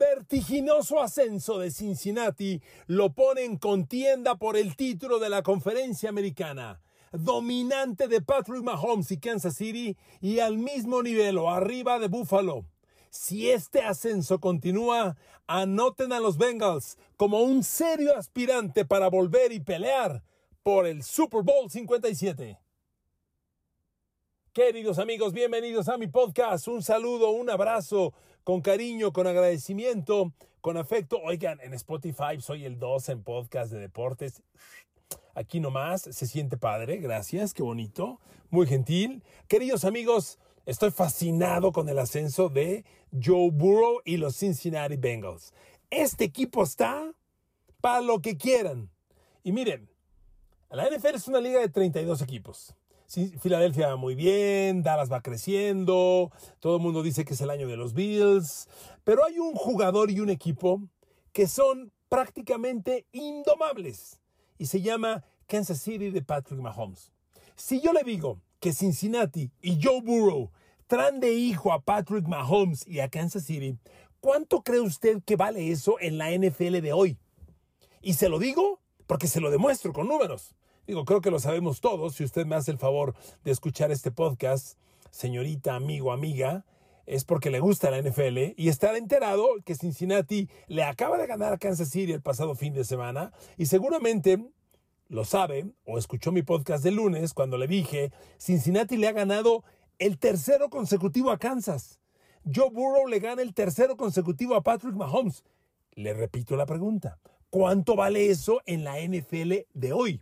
vertiginoso ascenso de Cincinnati lo pone en contienda por el título de la conferencia americana. Dominante de Patrick Mahomes y Kansas City y al mismo nivel o arriba de Buffalo. Si este ascenso continúa, anoten a los Bengals como un serio aspirante para volver y pelear por el Super Bowl 57. Queridos amigos, bienvenidos a mi podcast. Un saludo, un abrazo, con cariño, con agradecimiento, con afecto. Oigan, en Spotify soy el 2 en podcast de deportes. Aquí nomás, se siente padre, gracias, qué bonito, muy gentil. Queridos amigos, estoy fascinado con el ascenso de Joe Burrow y los Cincinnati Bengals. Este equipo está para lo que quieran. Y miren, la NFL es una liga de 32 equipos. Filadelfia va muy bien, Dallas va creciendo, todo el mundo dice que es el año de los Bills, pero hay un jugador y un equipo que son prácticamente indomables y se llama Kansas City de Patrick Mahomes. Si yo le digo que Cincinnati y Joe Burrow traen de hijo a Patrick Mahomes y a Kansas City, ¿cuánto cree usted que vale eso en la NFL de hoy? Y se lo digo porque se lo demuestro con números. Digo, creo que lo sabemos todos. Si usted me hace el favor de escuchar este podcast, señorita, amigo, amiga, es porque le gusta la NFL y estar enterado que Cincinnati le acaba de ganar a Kansas City el pasado fin de semana y seguramente lo sabe o escuchó mi podcast de lunes cuando le dije, Cincinnati le ha ganado el tercero consecutivo a Kansas. Joe Burrow le gana el tercero consecutivo a Patrick Mahomes. Le repito la pregunta, ¿cuánto vale eso en la NFL de hoy?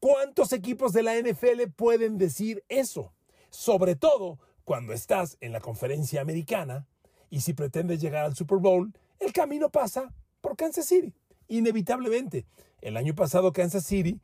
¿Cuántos equipos de la NFL pueden decir eso? Sobre todo cuando estás en la conferencia americana y si pretendes llegar al Super Bowl, el camino pasa por Kansas City. Inevitablemente. El año pasado Kansas City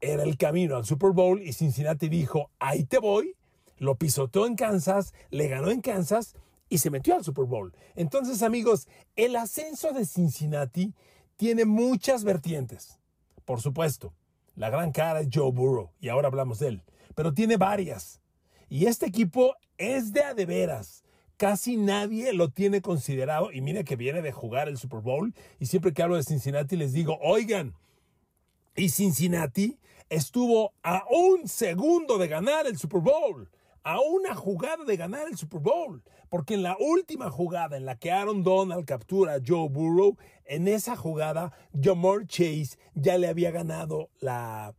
era el camino al Super Bowl y Cincinnati dijo, ahí te voy, lo pisoteó en Kansas, le ganó en Kansas y se metió al Super Bowl. Entonces amigos, el ascenso de Cincinnati tiene muchas vertientes. Por supuesto, la gran cara es Joe Burrow y ahora hablamos de él, pero tiene varias. Y este equipo es de a de veras. Casi nadie lo tiene considerado y mire que viene de jugar el Super Bowl y siempre que hablo de Cincinnati les digo, oigan, y Cincinnati estuvo a un segundo de ganar el Super Bowl a una jugada de ganar el Super Bowl. Porque en la última jugada en la que Aaron Donald captura a Joe Burrow, en esa jugada Jamar Chase ya le había ganado la,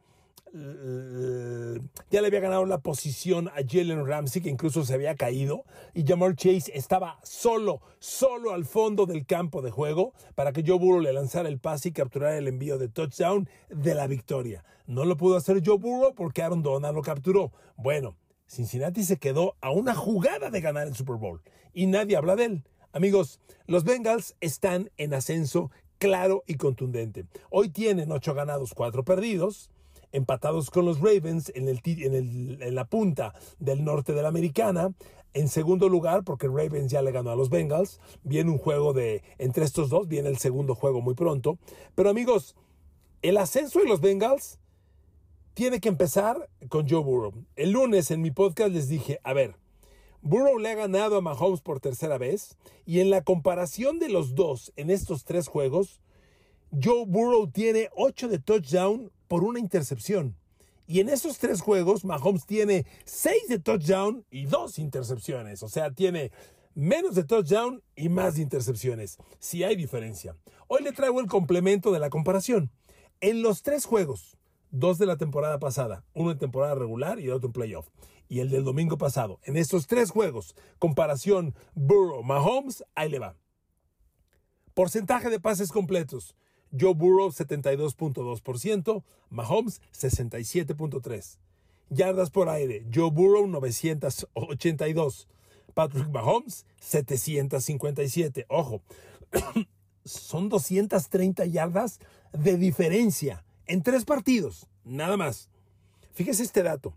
ya le había ganado la posición a Jalen Ramsey, que incluso se había caído, y Jamar Chase estaba solo, solo al fondo del campo de juego para que Joe Burrow le lanzara el pase y capturara el envío de touchdown de la victoria. No lo pudo hacer Joe Burrow porque Aaron Donald lo capturó. Bueno, Cincinnati se quedó a una jugada de ganar el Super Bowl y nadie habla de él. Amigos, los Bengals están en ascenso claro y contundente. Hoy tienen ocho ganados, cuatro perdidos, empatados con los Ravens en, en, la punta del norte de la americana. En segundo lugar, porque Ravens ya le ganó a los Bengals, viene un juego de entre estos dos, viene el segundo juego muy pronto. Pero amigos, el ascenso de los Bengals tiene que empezar con Joe Burrow. El lunes en mi podcast les dije, a ver, Burrow le ha ganado a Mahomes por tercera vez y en la comparación de los dos en estos tres juegos, Joe Burrow tiene 8 de touchdown por una intercepción. Y en esos tres juegos, Mahomes tiene 6 de touchdown y 2 intercepciones. O sea, tiene menos de touchdown y más de intercepciones. Si hay diferencia. Hoy le traigo el complemento de la comparación. En los tres juegos, dos de la temporada pasada, uno en temporada regular y el otro en playoff. Y el del domingo pasado. En estos tres juegos, comparación Burrow-Mahomes, ahí le va. Porcentaje de pases completos. Joe Burrow 72.2%, Mahomes 67.3%. Yardas por aire. Joe Burrow 982. Patrick Mahomes 757. Ojo, son 230 yardas de diferencia en tres partidos, nada más. Fíjese este dato.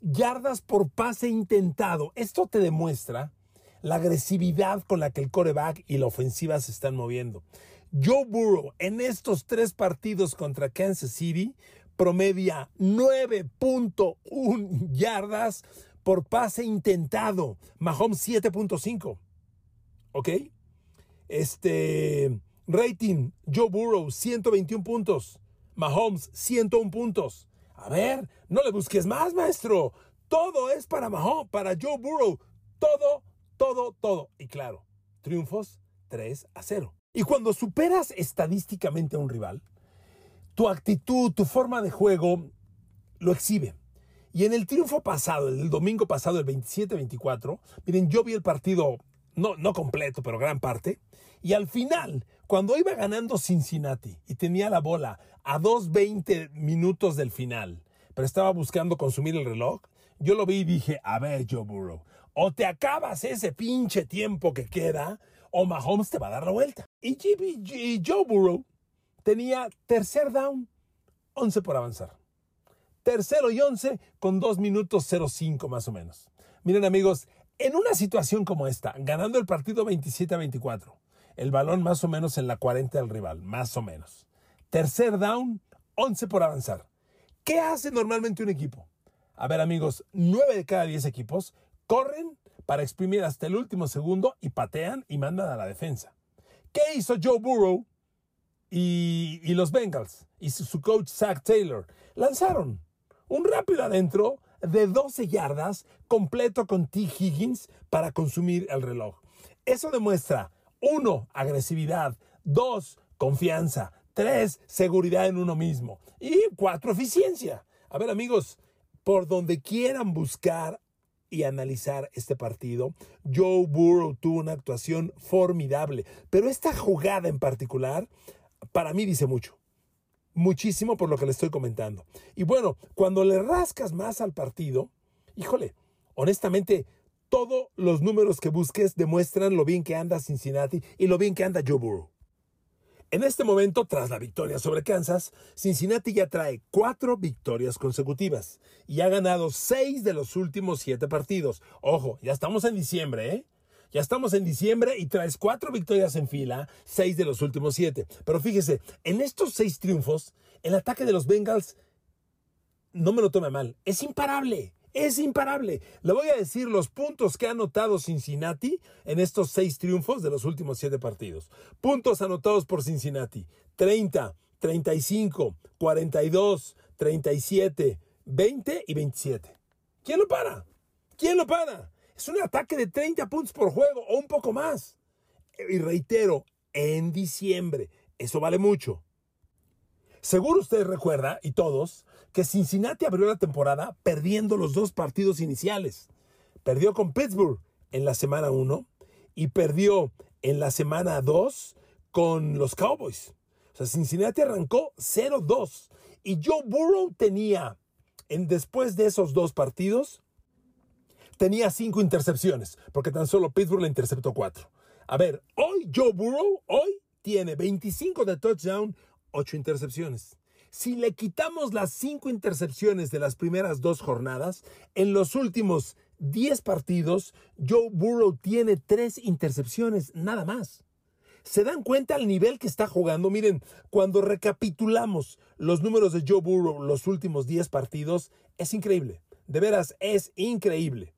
Yardas por pase intentado. Esto te demuestra la agresividad con la que el coreback y la ofensiva se están moviendo. Joe Burrow en estos tres partidos contra Kansas City promedia 9.1 yardas por pase intentado. Mahomes 7.5. ¿Ok? Este rating, Joe Burrow, 121 puntos. Mahomes, 101 puntos. A ver, no le busques más, maestro. Todo es para Mahomes, para Joe Burrow. Todo, todo, todo. Y claro, triunfos 3 a 0. Y cuando superas estadísticamente a un rival, tu actitud, tu forma de juego lo exhibe. Y en el triunfo pasado, el domingo pasado, el 27-24, miren, yo vi el partido, no, no completo, pero gran parte, y al final, cuando iba ganando Cincinnati y tenía la bola a 2.20 minutos del final, pero estaba buscando consumir el reloj, yo lo vi y dije, a ver, Joe Burrow, o te acabas ese pinche tiempo que queda, o Mahomes te va a dar la vuelta. Y, y Joe Burrow tenía tercer down, 11 por avanzar. Tercero y 11 con 2 minutos 05 más o menos. Miren amigos, en una situación como esta, ganando el partido 27 a 24, el balón más o menos en la 40 del rival, más o menos. Tercer down, 11 por avanzar. ¿Qué hace normalmente un equipo? A ver amigos, 9 de cada 10 equipos corren para exprimir hasta el último segundo y patean y mandan a la defensa. ¿Qué hizo Joe Burrow y, y los Bengals y su coach Zach Taylor? Lanzaron un rápido adentro de 12 yardas completo con T. Higgins para consumir el reloj. Eso demuestra, uno, agresividad, dos, confianza, tres, seguridad en uno mismo y cuatro, eficiencia. A ver amigos, por donde quieran buscar y analizar este partido, Joe Burrow tuvo una actuación formidable, pero esta jugada en particular para mí dice mucho muchísimo por lo que le estoy comentando. Y bueno, cuando le rascas más al partido, híjole, honestamente, todos los números que busques demuestran lo bien que anda Cincinnati y lo bien que anda Joe Burrow. En este momento, tras la victoria sobre Kansas, Cincinnati ya trae cuatro victorias consecutivas y ha ganado seis de los últimos siete partidos. Ojo, ya estamos en diciembre, ¿eh? Ya estamos en diciembre y traes cuatro victorias en fila, seis de los últimos siete. Pero fíjese, en estos seis triunfos, el ataque de los Bengals, no me lo tome mal, es imparable. Es imparable. Le voy a decir los puntos que ha anotado Cincinnati en estos seis triunfos de los últimos siete partidos. Puntos anotados por Cincinnati. 30, 35, 42, 37, 20 y 27. ¿Quién lo para? ¿Quién lo para? Es un ataque de 30 puntos por juego o un poco más. Y reitero, en diciembre. Eso vale mucho. Seguro usted recuerda, y todos, que Cincinnati abrió la temporada perdiendo los dos partidos iniciales. Perdió con Pittsburgh en la semana 1 y perdió en la semana 2 con los Cowboys. O sea, Cincinnati arrancó 0-2 y Joe Burrow tenía, en, después de esos dos partidos, tenía cinco intercepciones, porque tan solo Pittsburgh le interceptó cuatro. A ver, hoy Joe Burrow, hoy tiene 25 de touchdown, 8 intercepciones. Si le quitamos las cinco intercepciones de las primeras dos jornadas, en los últimos 10 partidos, Joe Burrow tiene tres intercepciones, nada más. ¿Se dan cuenta al nivel que está jugando? Miren, cuando recapitulamos los números de Joe Burrow los últimos 10 partidos, es increíble. De veras, es increíble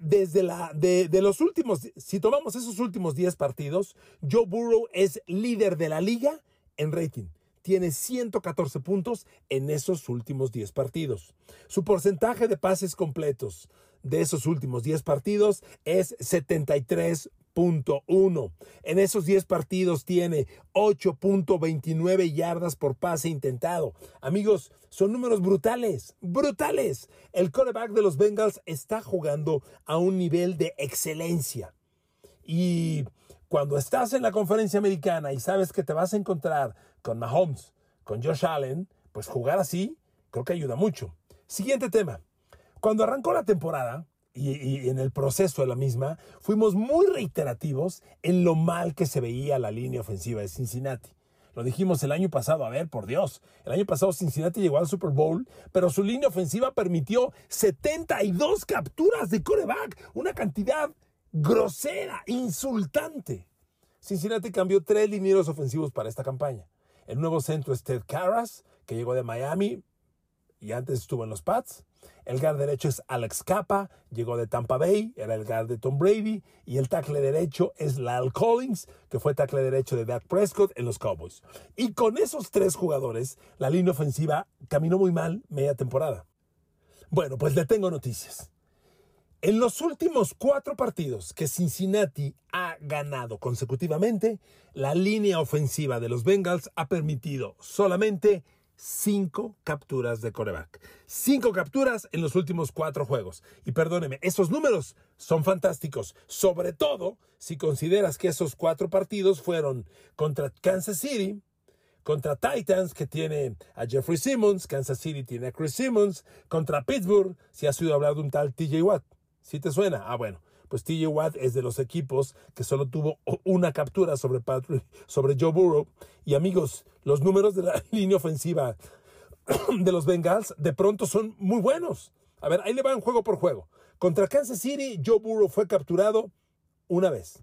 desde la, de, los últimos, si tomamos esos últimos 10 partidos, Joe Burrow es líder de la liga en rating. Tiene 114 puntos en esos últimos 10 partidos. Su porcentaje de pases completos de esos últimos 10 partidos es 73 uno. En esos 10 partidos tiene 8.29 yardas por pase intentado. Amigos, son números brutales, brutales. El quarterback de los Bengals está jugando a un nivel de excelencia. Y cuando estás en la conferencia americana y sabes que te vas a encontrar con Mahomes, con Josh Allen, pues jugar así creo que ayuda mucho. Siguiente tema. Cuando arrancó la temporada, y, en el proceso de la misma, fuimos muy reiterativos en lo mal que se veía la línea ofensiva de Cincinnati. Lo dijimos el año pasado, a ver, por Dios, el año pasado Cincinnati llegó al Super Bowl, pero su línea ofensiva permitió 72 capturas de coreback, una cantidad grosera, insultante. Cincinnati cambió tres linieros ofensivos para esta campaña. El nuevo centro es Ted Carras, que llegó de Miami y antes estuvo en los Pats. El guard derecho es Alex Capa, llegó de Tampa Bay, era el guard de Tom Brady. Y el tackle derecho es Lyle Collins, que fue tackle derecho de Dak Prescott en los Cowboys. Y con esos tres jugadores, la línea ofensiva caminó muy mal media temporada. Bueno, pues le tengo noticias. En los últimos cuatro partidos que Cincinnati ha ganado consecutivamente, la línea ofensiva de los Bengals ha permitido solamente cinco capturas de coreback. Cinco capturas en los últimos cuatro juegos. Y perdóneme, esos números son fantásticos, sobre todo si consideras que esos cuatro partidos fueron contra Kansas City, contra Titans, que tiene a Jeffrey Simmons, Kansas City tiene a Chris Simmons, contra Pittsburgh, si has oído hablar de un tal TJ Watt. ¿Sí te suena? Ah, bueno pues TJ Watt es de los equipos que solo tuvo una captura sobre, sobre Joe Burrow. Y amigos, los números de la línea ofensiva de los Bengals de pronto son muy buenos. A ver, ahí le van juego por juego. Contra Kansas City, Joe Burrow fue capturado una vez.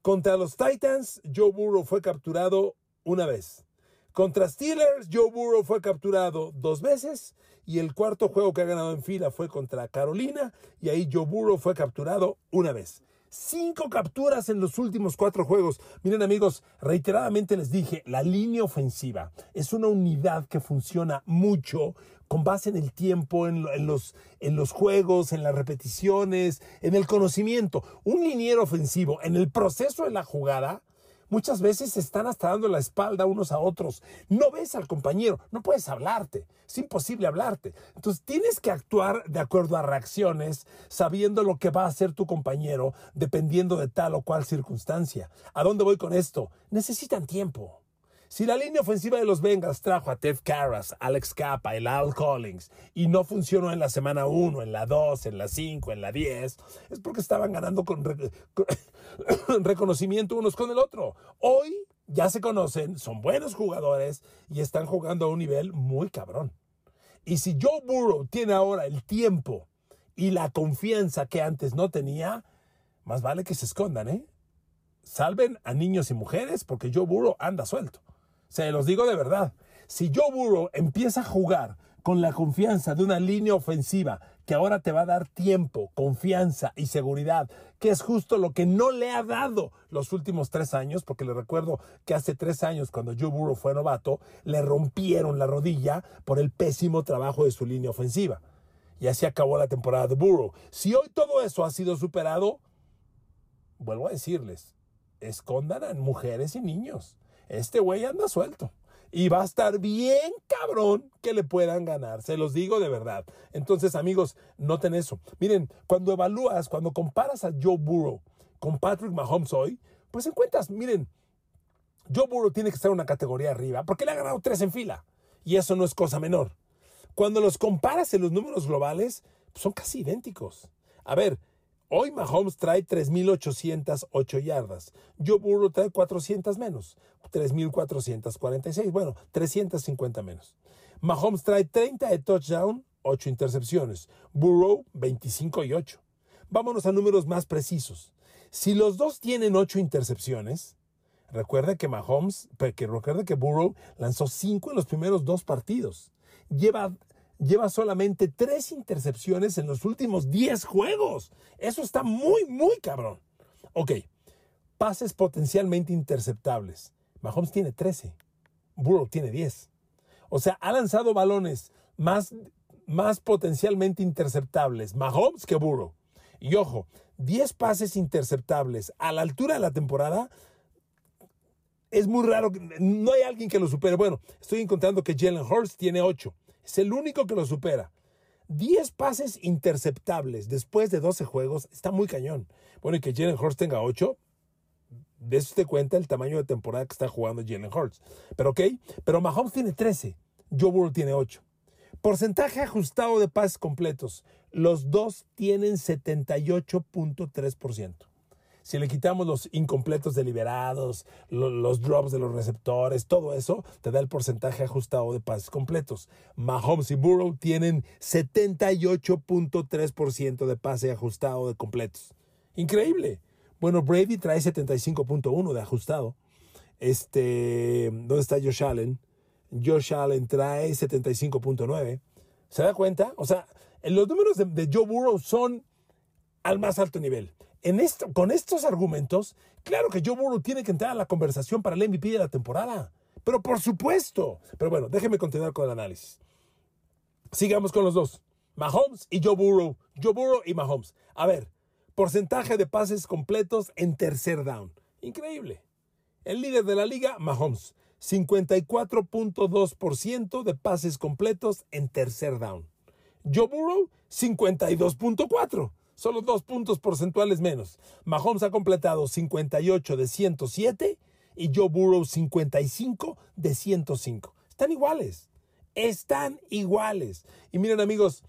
Contra los Titans, Joe Burrow fue capturado una vez. Contra Steelers, Joe Burrow fue capturado dos veces y el cuarto juego que ha ganado en fila fue contra Carolina y ahí Joe Burrow fue capturado una vez. Cinco capturas en los últimos cuatro juegos. Miren amigos, reiteradamente les dije, la línea ofensiva es una unidad que funciona mucho con base en el tiempo, en, los, en los juegos, en las repeticiones, en el conocimiento. Un liniero ofensivo en el proceso de la jugada Muchas veces se están hasta dando la espalda unos a otros. No ves al compañero, no puedes hablarte. Es imposible hablarte. Entonces tienes que actuar de acuerdo a reacciones, sabiendo lo que va a hacer tu compañero, dependiendo de tal o cual circunstancia. ¿A dónde voy con esto? Necesitan tiempo. Si la línea ofensiva de los Bengals trajo a Ted Carras, Alex Capa, el Al Collins y no funcionó en la semana 1, en la 2, en la 5, en la 10, es porque estaban ganando con, reconocimiento unos con el otro. Hoy ya se conocen, son buenos jugadores y están jugando a un nivel muy cabrón. Y si Joe Burrow tiene ahora el tiempo y la confianza que antes no tenía, más vale que se escondan, ¿eh? Salven a niños y mujeres porque Joe Burrow anda suelto. Se los digo de verdad. Si Joe Burrow empieza a jugar con la confianza de una línea ofensiva que ahora te va a dar tiempo, confianza y seguridad, que es justo lo que no le ha dado los últimos tres años, porque le recuerdo que hace tres años, cuando Joe Burrow fue novato, le rompieron la rodilla por el pésimo trabajo de su línea ofensiva. Y así acabó la temporada de Burrow. Si hoy todo eso ha sido superado, vuelvo a decirles, escondan a mujeres y niños este güey anda suelto. Y va a estar bien cabrón que le puedan ganar, se los digo de verdad. Entonces, amigos, noten eso. Miren, cuando evalúas, cuando comparas a Joe Burrow con Patrick Mahomes hoy, pues encuentras, miren, Joe Burrow tiene que estar una categoría arriba porque le ha ganado tres en fila. Y eso no es cosa menor. Cuando los comparas en los números globales, son casi idénticos. A ver, Hoy Mahomes trae 3.808 yardas. Joe Burrow trae 400 menos. 3.446. Bueno, 350 menos. Mahomes trae 30 de touchdown, 8 intercepciones. Burrow, 25 y 8. Vámonos a números más precisos. Si los dos tienen 8 intercepciones, recuerda que Mahomes, que recuerda que Burrow lanzó 5 en los primeros dos partidos. Lleva lleva solamente tres intercepciones en los últimos 10 juegos. Eso está muy, muy cabrón. Ok, pases potencialmente interceptables. Mahomes tiene 13. Burrow tiene 10. O sea, ha lanzado balones más, más potencialmente interceptables Mahomes que Burrow. Y ojo, 10 pases interceptables a la altura de la temporada es muy raro. No hay alguien que lo supere. Bueno, estoy encontrando que Jalen Hurts tiene 8. Es el único que lo supera. 10 pases interceptables después de 12 juegos está muy cañón. Bueno, y que Jalen Hurts tenga 8, de eso te cuenta el tamaño de temporada que está jugando Jalen Hurts. Pero ok, pero Mahomes tiene 13, Joe Burrow tiene 8. Porcentaje ajustado de pases completos. Los dos tienen 78.3%. Si le quitamos los incompletos deliberados, los, drops de los receptores, todo eso, te da el porcentaje ajustado de pases completos. Mahomes y Burrow tienen 78.3% de pase ajustado de completos. Increíble. Bueno, Brady trae 75.1 de ajustado. Este, ¿dónde está Josh Allen? Josh Allen trae 75.9. ¿Se da cuenta? O sea, Los números de, Joe Burrow son al más alto nivel. En con estos argumentos, claro que Joe Burrow tiene que entrar a la conversación para el MVP de la temporada. Pero por supuesto. Pero bueno, déjeme continuar con el análisis. Sigamos con los dos. Mahomes y Joe Burrow. Joe Burrow y Mahomes. A ver, porcentaje de pases completos en tercer down. Increíble. El líder de la liga, Mahomes. 54.2% de pases completos en tercer down. Joe Burrow, 52.4%. Solo dos puntos porcentuales menos. Mahomes ha completado 58 de 107 y Joe Burrow 55 de 105. Están iguales. Están iguales. Y miren amigos,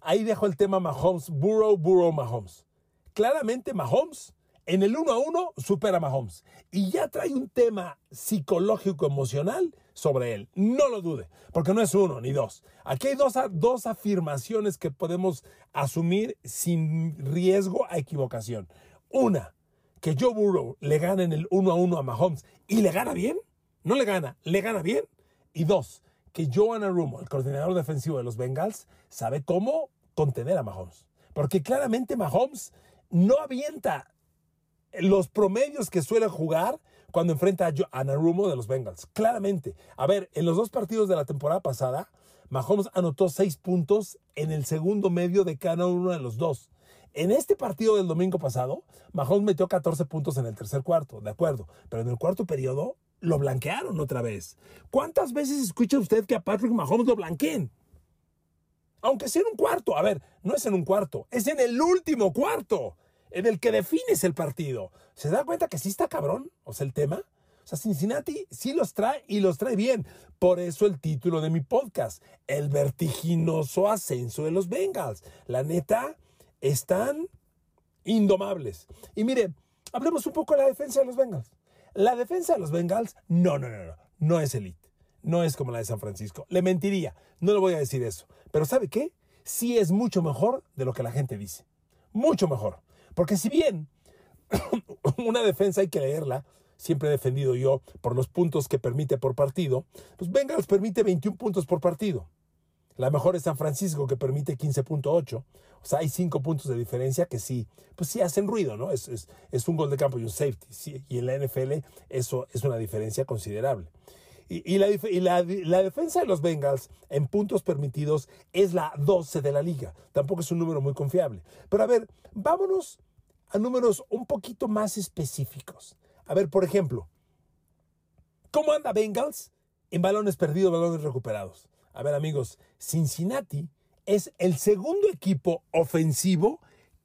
ahí dejo el tema Mahomes, Burrow, Burrow, Mahomes. Claramente Mahomes en el 1 a 1 supera a Mahomes. Y ya trae un tema psicológico emocional sobre él. No lo dude, porque no es uno ni dos. Aquí hay dos, dos afirmaciones que podemos asumir sin riesgo a equivocación. Una, que Joe Burrow le gana en el 1 a 1 a Mahomes y le gana bien. No le gana, le gana bien. Y dos, que Joe Rumo, el coordinador defensivo de los Bengals, sabe cómo contener a Mahomes. Porque claramente Mahomes no avienta los promedios que suele jugar cuando enfrenta a Anarumo de los Bengals. Claramente. A ver, en los dos partidos de la temporada pasada, Mahomes anotó seis puntos en el segundo medio de cada uno de los dos. En este partido del domingo pasado, Mahomes metió 14 puntos en el tercer cuarto, de acuerdo, pero en el cuarto periodo lo blanquearon otra vez. ¿Cuántas veces escucha usted que a Patrick Mahomes lo blanqueen? Aunque sea en un cuarto, a ver, no es en un cuarto, es en el último cuarto en el que defines el partido. ¿Se da cuenta que sí está cabrón? O sea, el tema. O sea, Cincinnati sí los trae y los trae bien. Por eso el título de mi podcast, El vertiginoso ascenso de los Bengals. La neta, están indomables. Y mire, hablemos un poco de la defensa de los Bengals. La defensa de los Bengals, no, no, no, no, no es elite. No es como la de San Francisco. Le mentiría, no le voy a decir eso. Pero ¿sabe qué? Sí es mucho mejor de lo que la gente dice. Mucho mejor. Porque si bien una defensa hay que leerla, siempre he defendido yo por los puntos que permite por partido, pues Bengals permite 21 puntos por partido. La mejor es San Francisco que permite 15.8. O sea, hay 5 puntos de diferencia que sí, pues sí hacen ruido, ¿no? Es, es, un gol de campo y un safety. y en la NFL eso es una diferencia considerable. Y, la, la, defensa de los Bengals en puntos permitidos es la 12 de la liga. Tampoco es un número muy confiable. Pero a ver, vámonos a números un poquito más específicos. A ver, por ejemplo, ¿cómo anda Bengals en balones perdidos, balones recuperados? A ver, amigos, Cincinnati es el segundo equipo ofensivo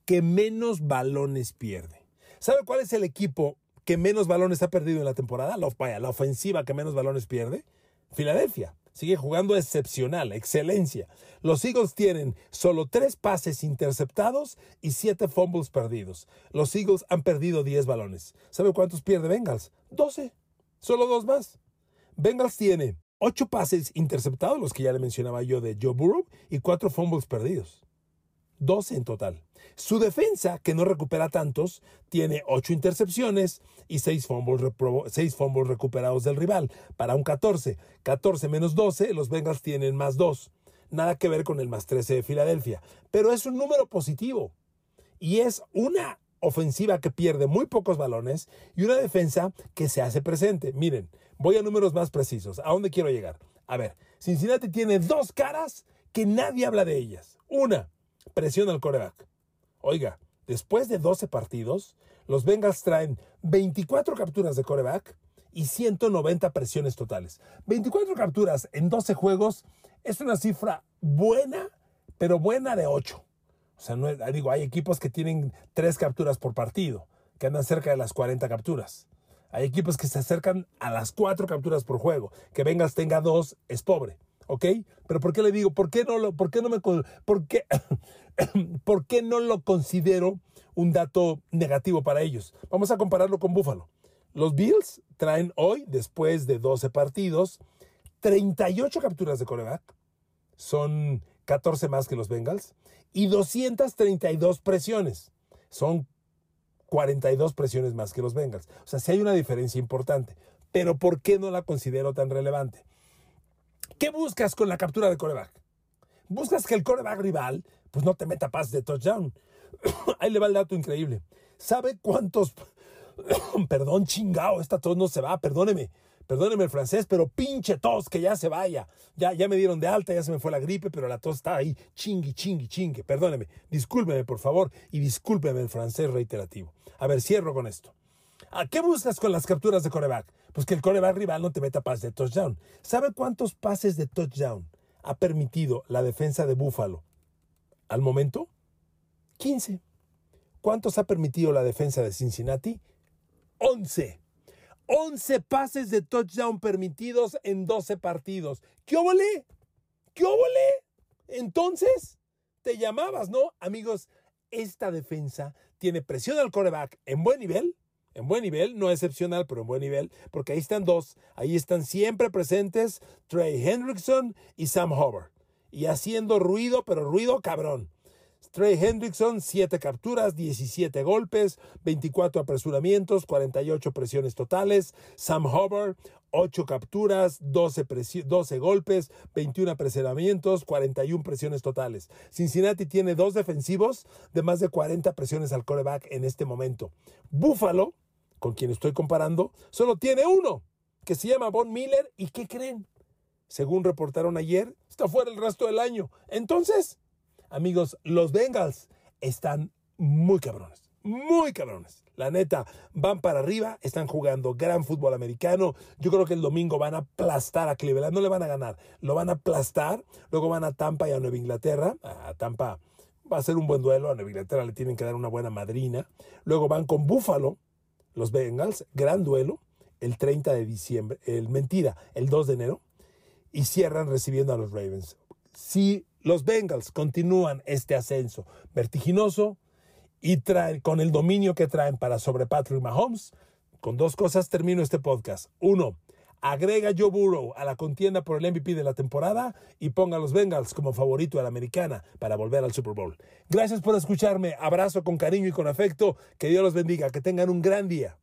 que menos balones pierde. ¿Sabe cuál es el equipo que menos balones ha perdido en la temporada? La, la ofensiva que menos balones pierde. Filadelfia sigue jugando excepcional, excelencia. Los Eagles tienen solo tres pases interceptados y siete fumbles perdidos. Los Eagles han perdido 10 balones. ¿Sabe cuántos pierde Bengals? 12. Solo dos más. Bengals tiene ocho pases interceptados, los que ya le mencionaba yo de Joe Burrow, y cuatro fumbles perdidos. 12 en total. Su defensa, que no recupera tantos, tiene 8 intercepciones y 6 fumbles, recuperados del rival, para un 14. 14 menos 12, los Bengals tienen más 2. Nada que ver con el más 13 de Filadelfia. Pero es un número positivo. Y es una ofensiva que pierde muy pocos balones y una defensa que se hace presente. Miren, voy a números más precisos. ¿A dónde quiero llegar? A ver, Cincinnati tiene dos caras que nadie habla de ellas. Una, presión al coreback. Oiga, después de 12 partidos, los Bengals traen 24 capturas de coreback y 190 presiones totales. 24 capturas en 12 juegos es una cifra buena, pero buena de 8. O sea, no digo, hay equipos que tienen 3 capturas por partido, que andan cerca de las 40 capturas. Hay equipos que se acercan a las 4 capturas por juego. Que Bengals tenga 2 es pobre. ¿Ok? Pero ¿por qué le digo? ¿Por qué no lo, por qué no me, por qué, por qué no lo considero un dato negativo para ellos? Vamos a compararlo con Buffalo. Los Bills traen hoy, después de 12 partidos, 38 capturas de coreback. Son 14 más que los Bengals. Y 232 presiones. Son 42 presiones más que los Bengals. O sea, sí hay una diferencia importante. Pero ¿por qué no la considero tan relevante? ¿Qué buscas con la captura de coreback? Buscas que el coreback rival pues no te meta pases de touchdown. Ahí le va el dato increíble. ¿Sabe cuántos... Perdón, chingao, esta tos no se va, perdóneme. Perdóneme el francés, pero pinche tos, que ya se vaya. Ya, ya me dieron de alta, ya se me fue la gripe, pero la tos está ahí. Chingui, chingui, chingue. Perdóneme. Discúlpeme, por favor, y discúlpeme el francés reiterativo. A ver, cierro con esto. ¿A qué buscas con las capturas de coreback? Pues que el coreback rival no te meta pases de touchdown. ¿Sabe cuántos pases de touchdown ha permitido la defensa de Buffalo al momento? 15. ¿Cuántos ha permitido la defensa de Cincinnati? 11. 11 pases de touchdown permitidos en 12 partidos. ¿Qué óvole? ¿Qué óvole? Entonces, te llamabas, ¿no? Amigos, esta defensa tiene presión al coreback en buen nivel, en buen nivel, no excepcional, pero en buen nivel, porque ahí están dos, ahí están siempre presentes Trey Hendrickson y Sam Hubbard, y haciendo ruido, pero ruido cabrón. Trey Hendrickson, 7 capturas, 17 golpes, 24 apresuramientos, 48 presiones totales. Sam Hubbard, 8 capturas, 12, 12, golpes, 21 apresuramientos, 41 presiones totales. Cincinnati tiene dos defensivos de más de 40 presiones al coreback en este momento. Buffalo, con quien estoy comparando, solo tiene uno, que se llama Von Miller. ¿Y qué creen? Según reportaron ayer, está fuera el resto del año. Entonces, Amigos, los Bengals están muy cabrones, muy cabrones. La neta, van para arriba, están jugando gran fútbol americano. Yo creo que el domingo van a aplastar a Cleveland, no le van a ganar, lo van a aplastar. Luego van a Tampa y a Nueva Inglaterra. A Tampa va a ser un buen duelo, a Nueva Inglaterra le tienen que dar una buena madrina. Luego van con Buffalo, los Bengals, gran duelo, el 30 de diciembre, el mentira, el 2 de enero. Y cierran recibiendo a los Ravens. Sí los Bengals continúan este ascenso vertiginoso y traen, con el dominio que traen para sobre Patrick Mahomes, con dos cosas termino este podcast. Uno, agrega Joe Burrow a la contienda por el MVP de la temporada y ponga a los Bengals como favorito a la americana para volver al Super Bowl. Gracias por escucharme, abrazo con cariño y con afecto, que Dios los bendiga, que tengan un gran día.